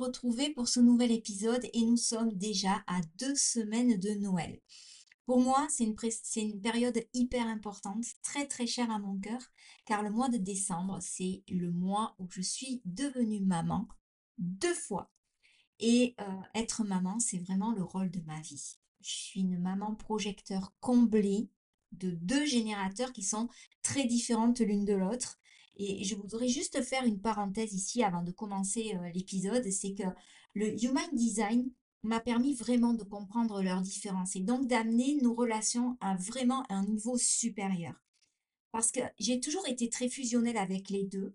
Retrouver pour ce nouvel épisode et nous sommes déjà à deux semaines de Noël. Pour moi, c'est une, période hyper importante, très très chère à mon cœur, car le mois de décembre, c'est le mois où je suis devenue maman deux fois. Et euh, être maman, c'est vraiment le rôle de ma vie. Je suis une maman projecteur comblée de deux générateurs qui sont très différentes l'une de l'autre. Et je voudrais juste faire une parenthèse ici avant de commencer euh, l'épisode, c'est que le Human Design m'a permis vraiment de comprendre leurs différences et donc d'amener nos relations à vraiment un niveau supérieur. Parce que j'ai toujours été très fusionnelle avec les deux,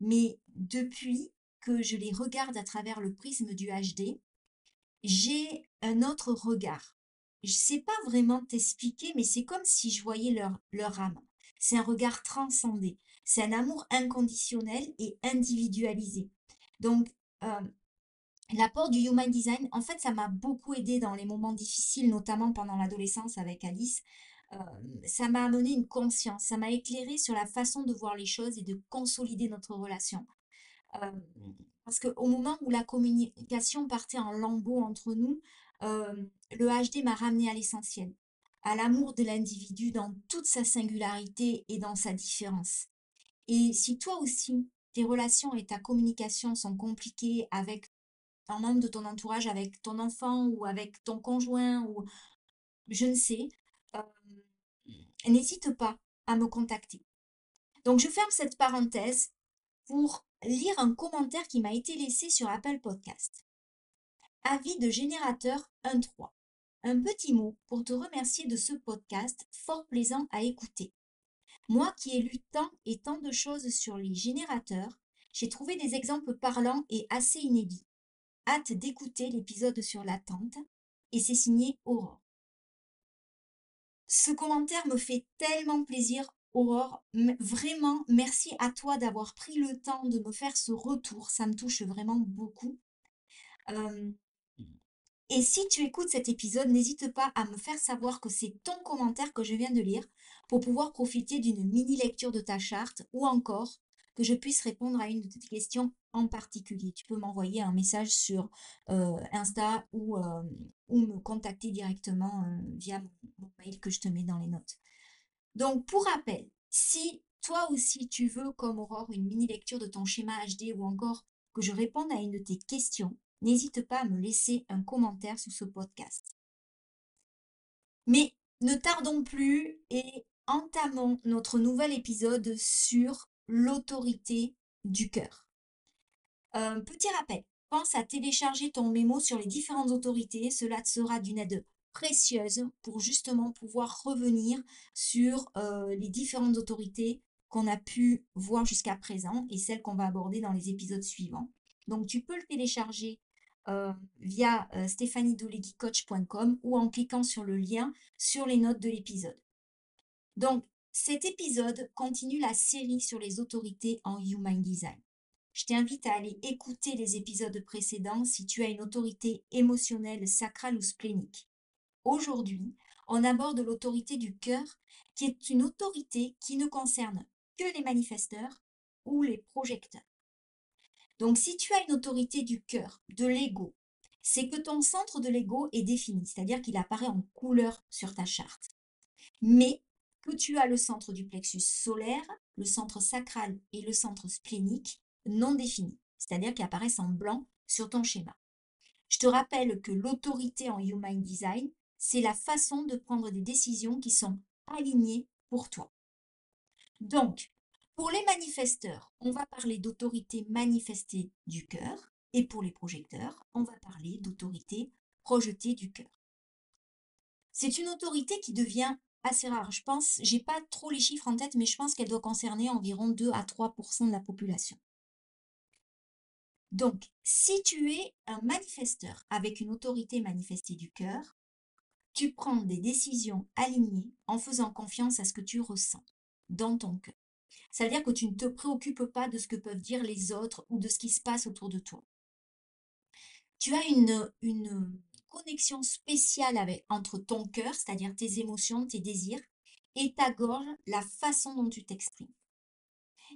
mais depuis que je les regarde à travers le prisme du HD, j'ai un autre regard. Je ne sais pas vraiment t'expliquer, mais c'est comme si je voyais leur, leur âme. C'est un regard transcendé. C'est un amour inconditionnel et individualisé. Donc, euh, l'apport du Human Design, en fait, ça m'a beaucoup aidé dans les moments difficiles, notamment pendant l'adolescence avec Alice. Euh, ça m'a amené une conscience, ça m'a éclairé sur la façon de voir les choses et de consolider notre relation. Euh, parce qu'au moment où la communication partait en lambeaux entre nous, le HD m'a ramené à l'essentiel, à l'amour de l'individu dans toute sa singularité et dans sa différence. Et si toi aussi, tes relations et ta communication sont compliquées avec un membre de ton entourage, avec ton enfant ou avec ton conjoint ou je ne sais, n'hésite pas à me contacter. Donc je ferme cette parenthèse pour lire un commentaire qui m'a été laissé sur Apple Podcast. Avis de générateur 1.3. Un petit mot pour te remercier de ce podcast fort plaisant à écouter. Moi qui ai lu tant et tant de choses sur les générateurs, j'ai trouvé des exemples parlants et assez inédits. Hâte d'écouter l'épisode sur l'attente et c'est signé Aurore. Ce commentaire me fait tellement plaisir, Aurore. Vraiment, merci à toi d'avoir pris le temps de me faire ce retour. Ça me touche vraiment beaucoup. Et si tu écoutes cet épisode, n'hésite pas à me faire savoir que c'est ton commentaire que je viens de lire pour pouvoir profiter d'une mini lecture de ta charte ou encore que je puisse répondre à une de tes questions en particulier. Tu peux m'envoyer un message sur euh, Insta ou, euh, ou, me contacter directement euh, via mon, mail que je te mets dans les notes. Donc, pour rappel, si toi aussi tu veux, comme Aurore, une mini lecture de ton schéma HD ou encore que je réponde à une de tes questions, n'hésite pas à me laisser un commentaire sous ce podcast. Mais ne tardons plus et entamons notre nouvel épisode sur l'autorité du cœur. Un petit rappel, pense à télécharger ton mémo sur les différentes autorités, cela te sera d'une aide précieuse pour justement pouvoir revenir sur euh, les différentes autorités qu'on a pu voir jusqu'à présent et celles qu'on va aborder dans les épisodes suivants. Donc tu peux le télécharger euh, via euh, ou en cliquant sur le lien sur les notes de l'épisode. Donc, cet épisode continue la série sur les autorités en Human Design. Je t'invite à aller écouter les épisodes précédents si tu as une autorité émotionnelle, sacrale ou splénique. Aujourd'hui, on aborde l'autorité du cœur, qui est une autorité qui ne concerne que les manifesteurs ou les projecteurs. Donc, si tu as une autorité du cœur, de l'ego, c'est que ton centre de l'ego est défini, c'est-à-dire qu'il apparaît en couleur sur ta charte. Mais que tu as le centre du plexus solaire, le centre sacral et le centre splénique non définis. c'est-à-dire qui apparaissent en blanc sur ton schéma. Je te rappelle que l'autorité en Human Design, c'est la façon de prendre des décisions qui sont alignées pour toi. Donc, pour les manifesteurs, on va parler d'autorité manifestée du cœur. Et pour les projecteurs, on va parler d'autorité projetée du cœur. C'est une autorité qui devient assez rare. Je pense, j'ai pas trop les chiffres en tête, mais je pense qu'elle doit concerner environ 2 à 3% de la population. Donc, si tu es un manifesteur avec une autorité manifestée du cœur, tu prends des décisions alignées en faisant confiance à ce que tu ressens dans ton cœur. Ça veut dire que tu ne te préoccupes pas de ce que peuvent dire les autres ou de ce qui se passe autour de toi. Tu as une, une connexion spéciale avec, entre ton cœur, c'est-à-dire tes émotions, tes désirs, et ta gorge, la façon dont tu t'exprimes.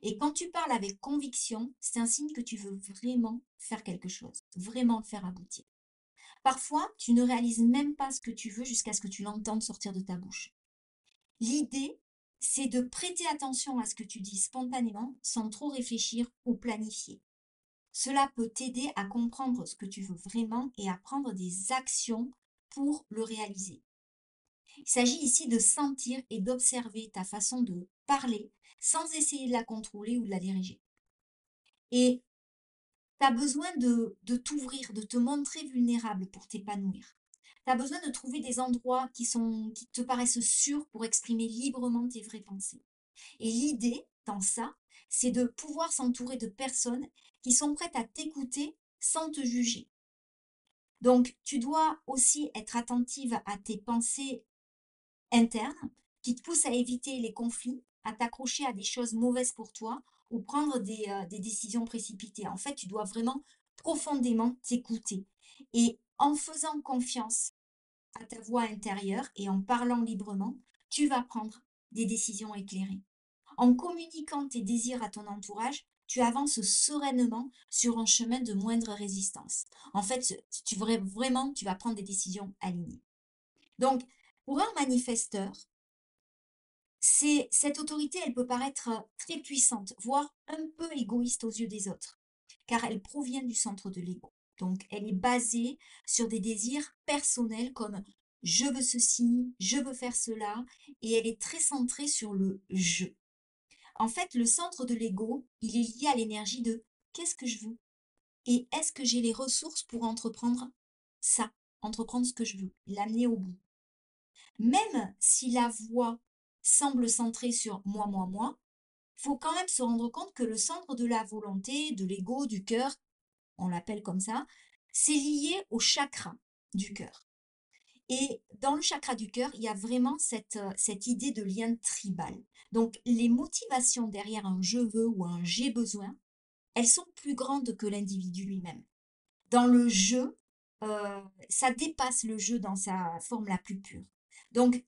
Et quand tu parles avec conviction, c'est un signe que tu veux vraiment faire quelque chose, vraiment le faire aboutir. Parfois, tu ne réalises même pas ce que tu veux jusqu'à ce que tu l'entendes sortir de ta bouche. L'idée, c'est de prêter attention à ce que tu dis spontanément sans trop réfléchir ou planifier. Cela peut t'aider à comprendre ce que tu veux vraiment et à prendre des actions pour le réaliser. Il s'agit ici de sentir et d'observer ta façon de parler sans essayer de la contrôler ou de la diriger. Et tu as besoin de, t'ouvrir, de te montrer vulnérable pour t'épanouir. Tu as besoin de trouver des endroits qui, sont, qui te paraissent sûrs pour exprimer librement tes vraies pensées. Et l'idée dans ça, c'est de pouvoir s'entourer de personnes qui sont prêtes à t'écouter sans te juger. Donc, tu dois aussi être attentive à tes pensées internes qui te poussent à éviter les conflits, à t'accrocher à des choses mauvaises pour toi ou prendre des, euh, décisions précipitées. En fait, tu dois vraiment profondément t'écouter. Et en faisant confiance à ta voix intérieure et en parlant librement, tu vas prendre des décisions éclairées. En communiquant tes désirs à ton entourage, tu avances sereinement sur un chemin de moindre résistance. En fait, tu vraiment, tu vas prendre des décisions alignées. Donc, pour un manifesteur, cette autorité, elle peut paraître très puissante, voire un peu égoïste aux yeux des autres, car elle provient du centre de l'ego. Donc, elle est basée sur des désirs personnels comme je veux ceci, je veux faire cela, et elle est très centrée sur le je. En fait, le centre de l'ego, il est lié à l'énergie de qu'est-ce que je veux? Et est-ce que j'ai les ressources pour entreprendre ça, entreprendre ce que je veux, l'amener au bout? Même si la voix semble centrée sur moi, moi, moi, faut quand même se rendre compte que le centre de la volonté, de l'ego, du cœur, on l'appelle comme ça, c'est lié au chakra du cœur. Et dans le chakra du cœur, il y a vraiment cette, euh, cette idée de lien tribal. Donc les motivations derrière un je veux ou un j'ai besoin, elles sont plus grandes que l'individu lui-même. Dans le jeu, euh, ça dépasse le jeu dans sa forme la plus pure. Donc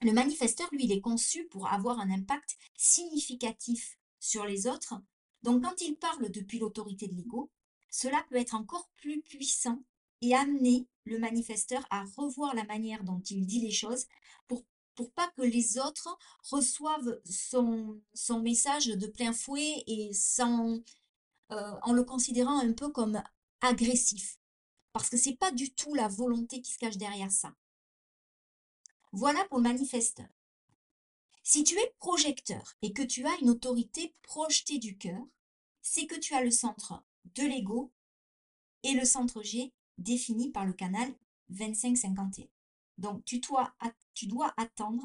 le manifesteur, lui, il est conçu pour avoir un impact significatif sur les autres. Donc quand il parle depuis l'autorité de l'ego, cela peut être encore plus puissant et amener le manifesteur à revoir la manière dont il dit les choses pour pour pas que les autres reçoivent son, son message de plein fouet et sans, euh, en le considérant un peu comme agressif. Parce que c'est pas du tout la volonté qui se cache derrière ça. Voilà pour le manifesteur. Si tu es projecteur et que tu as une autorité projetée du cœur, c'est que tu as le centre de l'ego et le centre G défini par le canal 2551. Donc, tu dois, tu dois attendre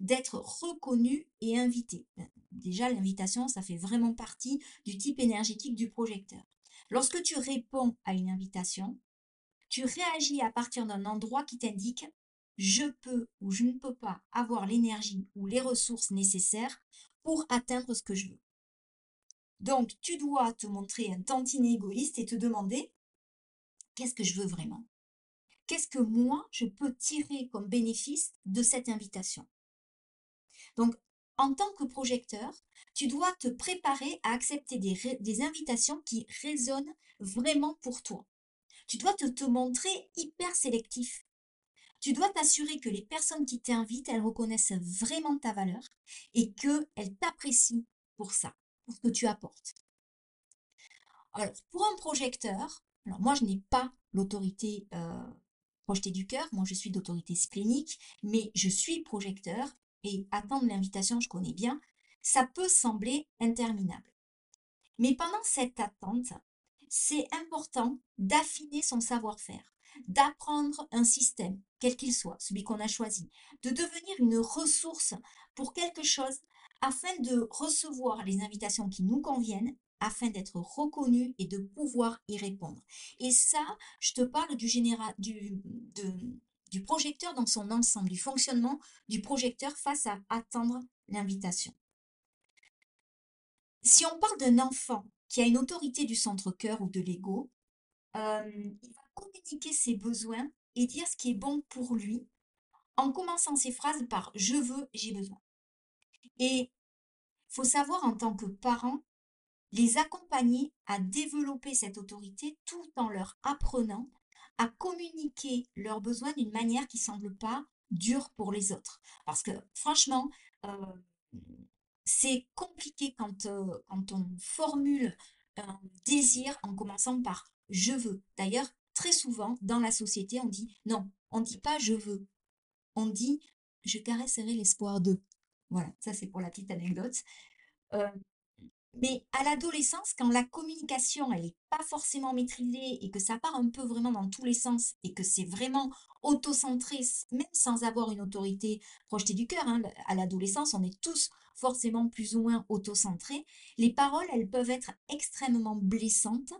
d'être reconnu et invité. Déjà, l'invitation, ça fait vraiment partie du type énergétique du projecteur. Lorsque tu réponds à une invitation, tu réagis à partir d'un endroit qui t'indique je peux ou je ne peux pas avoir l'énergie ou les ressources nécessaires pour atteindre ce que je veux. Donc, tu dois te montrer un tantinet égoïste et te demander qu'est-ce que je veux vraiment? Qu'est-ce que moi, je peux tirer comme bénéfice de cette invitation? Donc, en tant que projecteur, tu dois te préparer à accepter des, invitations qui résonnent vraiment pour toi. Tu dois te, te montrer hyper sélectif. Tu dois t'assurer que les personnes qui t'invitent, elles reconnaissent vraiment ta valeur et qu'elles t'apprécient pour ça, pour ce que tu apportes. Alors, pour un projecteur, alors moi je n'ai pas l'autorité euh, projetée du cœur, moi je suis d'autorité splénique, mais je suis projecteur et attendre l'invitation, je connais bien, ça peut sembler interminable. Mais pendant cette attente, c'est important d'affiner son savoir-faire, d'apprendre un système, quel qu'il soit, celui qu'on a choisi, de devenir une ressource pour quelque chose afin de recevoir les invitations qui nous conviennent, afin d'être reconnu et de pouvoir y répondre. Et ça, je te parle du, du, du projecteur dans son ensemble, du fonctionnement du projecteur face à attendre l'invitation. Si on parle d'un enfant qui a une autorité du centre cœur ou de l'ego, euh, il va communiquer ses besoins et dire ce qui est bon pour lui en commençant ses phrases par je veux, j'ai besoin. Et faut savoir en tant que parent les accompagner à développer cette autorité tout en leur apprenant à communiquer leurs besoins d'une manière qui semble pas dure pour les autres. Parce que franchement, euh, c'est compliqué quand, euh, quand on formule un désir en commençant par je veux. D'ailleurs, très souvent dans la société, on dit non, on ne dit pas je veux. On dit je caresserai l'espoir de. Voilà, ça c'est pour la petite anecdote. Euh, mais à l'adolescence, quand la communication, elle n'est pas forcément maîtrisée et que ça part un peu vraiment dans tous les sens et que c'est vraiment auto-centré, même sans avoir une autorité projetée du cœur, hein, à l'adolescence, on est tous forcément plus ou moins auto-centrés, les paroles, elles peuvent être extrêmement blessantes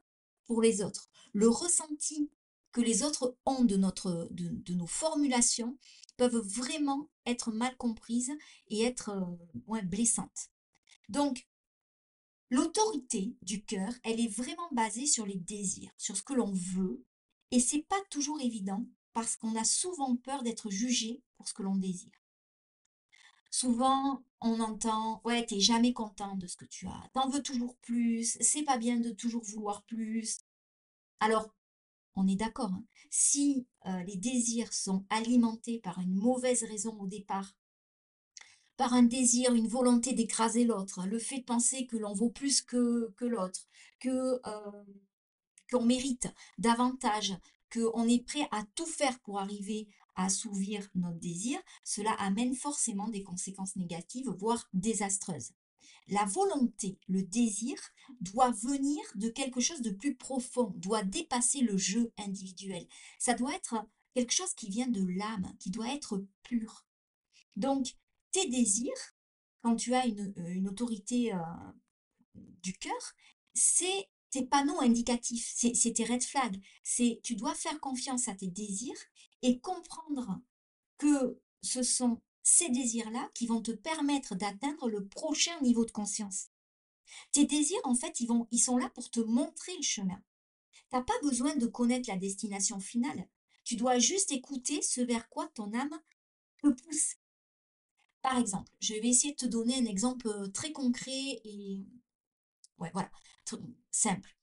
pour les autres. Le ressenti que les autres ont de, notre, de, nos formulations peuvent vraiment être mal comprises et être euh, moins blessantes. Donc, L'autorité du cœur, elle est vraiment basée sur les désirs, sur ce que l'on veut, et c'est pas toujours évident parce qu'on a souvent peur d'être jugé pour ce que l'on désire. Souvent, on entend Ouais, t'es jamais content de ce que tu as, t'en veux toujours plus, c'est pas bien de toujours vouloir plus. Alors, on est d'accord, hein. si euh, les désirs sont alimentés par une mauvaise raison au départ, par un désir, une volonté d'écraser l'autre, le fait de penser que l'on vaut plus que, que l'autre, que euh, qu'on mérite davantage, qu'on est prêt à tout faire pour arriver à assouvir notre désir, cela amène forcément des conséquences négatives, voire désastreuses. La volonté, le désir, doit venir de quelque chose de plus profond, doit dépasser le jeu individuel. Ça doit être quelque chose qui vient de l'âme, qui doit être pur. Donc, tes désirs, quand tu as une, euh, autorité euh, du cœur, c'est tes panneaux indicatifs, c'est tes red flags. C'est tu dois faire confiance à tes désirs et comprendre que ce sont ces désirs-là qui vont te permettre d'atteindre le prochain niveau de conscience. Tes désirs, en fait, ils, vont, ils sont là pour te montrer le chemin. Tu n'as pas besoin de connaître la destination finale. Tu dois juste écouter ce vers quoi ton âme te pousse. Par exemple, je vais essayer de te donner un exemple très concret et ouais, voilà, simple.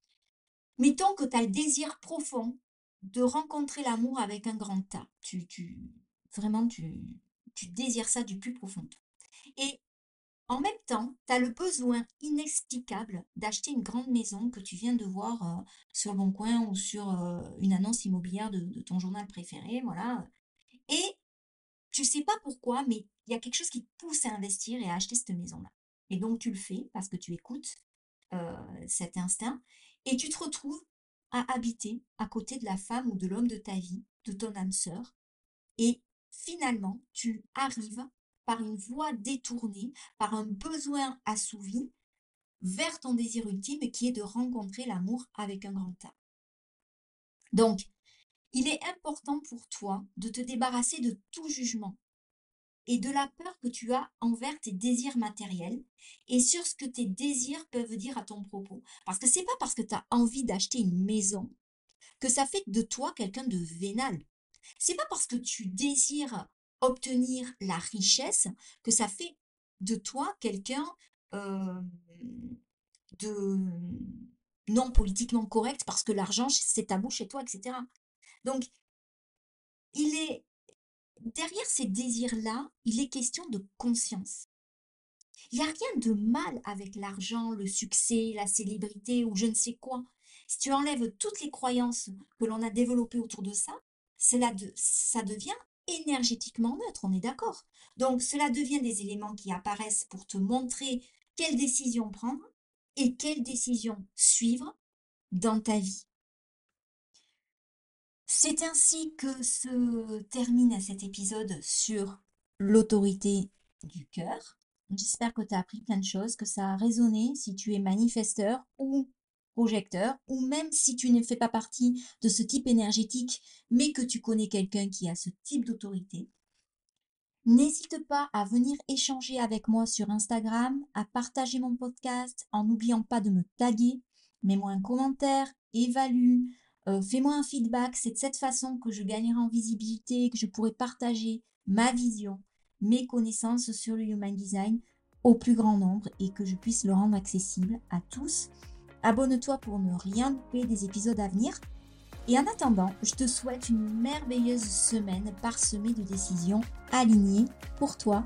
Mettons que tu as le désir profond de rencontrer l'amour avec un grand tas. Tu, tu, vraiment, tu, tu désires ça du plus profond. Et en même temps, tu as le besoin inexplicable d'acheter une grande maison que tu viens de voir euh, sur Bon Coin ou sur une annonce immobilière de, de, ton journal préféré, voilà. Et tu sais pas pourquoi, mais il y a quelque chose qui te pousse à investir et à acheter cette maison-là. Et donc tu le fais parce que tu écoutes euh, cet instinct et tu te retrouves à habiter à côté de la femme ou de l'homme de ta vie, de ton âme sœur. Et finalement, tu arrives par une voie détournée, par un besoin assouvi, vers ton désir ultime qui est de rencontrer l'amour avec un grand A. Donc, il est important pour toi de te débarrasser de tout jugement et de la peur que tu as envers tes désirs matériels et sur ce que tes désirs peuvent dire à ton propos. Parce que c'est pas parce que tu as envie d'acheter une maison que ça fait de toi quelqu'un de vénal. C'est pas parce que tu désires obtenir la richesse que ça fait de toi quelqu'un euh, de non politiquement correct parce que l'argent c'est tabou chez toi, etc. Donc, il est derrière ces désirs-là, il est question de conscience. Il n'y a rien de mal avec l'argent, le succès, la célébrité ou je ne sais quoi. si tu enlèves toutes les croyances que l'on a développées autour de ça, cela de, ça devient énergétiquement neutre, on est d'accord. Donc cela devient des éléments qui apparaissent pour te montrer quelle décision prendre et quelle décision suivre dans ta vie. C'est ainsi que se termine cet épisode sur l'autorité du cœur. J'espère que tu as appris plein de choses, que ça a résonné si tu es manifesteur ou projecteur, ou même si tu ne fais pas partie de ce type énergétique, mais que tu connais quelqu'un qui a ce type d'autorité. N'hésite pas à venir échanger avec moi sur Instagram, à partager mon podcast en n'oubliant pas de me taguer. Mets-moi un commentaire, évalue, euh, fais-moi un feedback. C'est de cette façon que je gagnerai en visibilité, que je pourrai partager ma vision, mes connaissances sur le Human Design au plus grand nombre et que je puisse le rendre accessible à tous. Abonne-toi pour ne rien louper des épisodes à venir. Et en attendant, je te souhaite une merveilleuse semaine parsemée de décisions alignées pour toi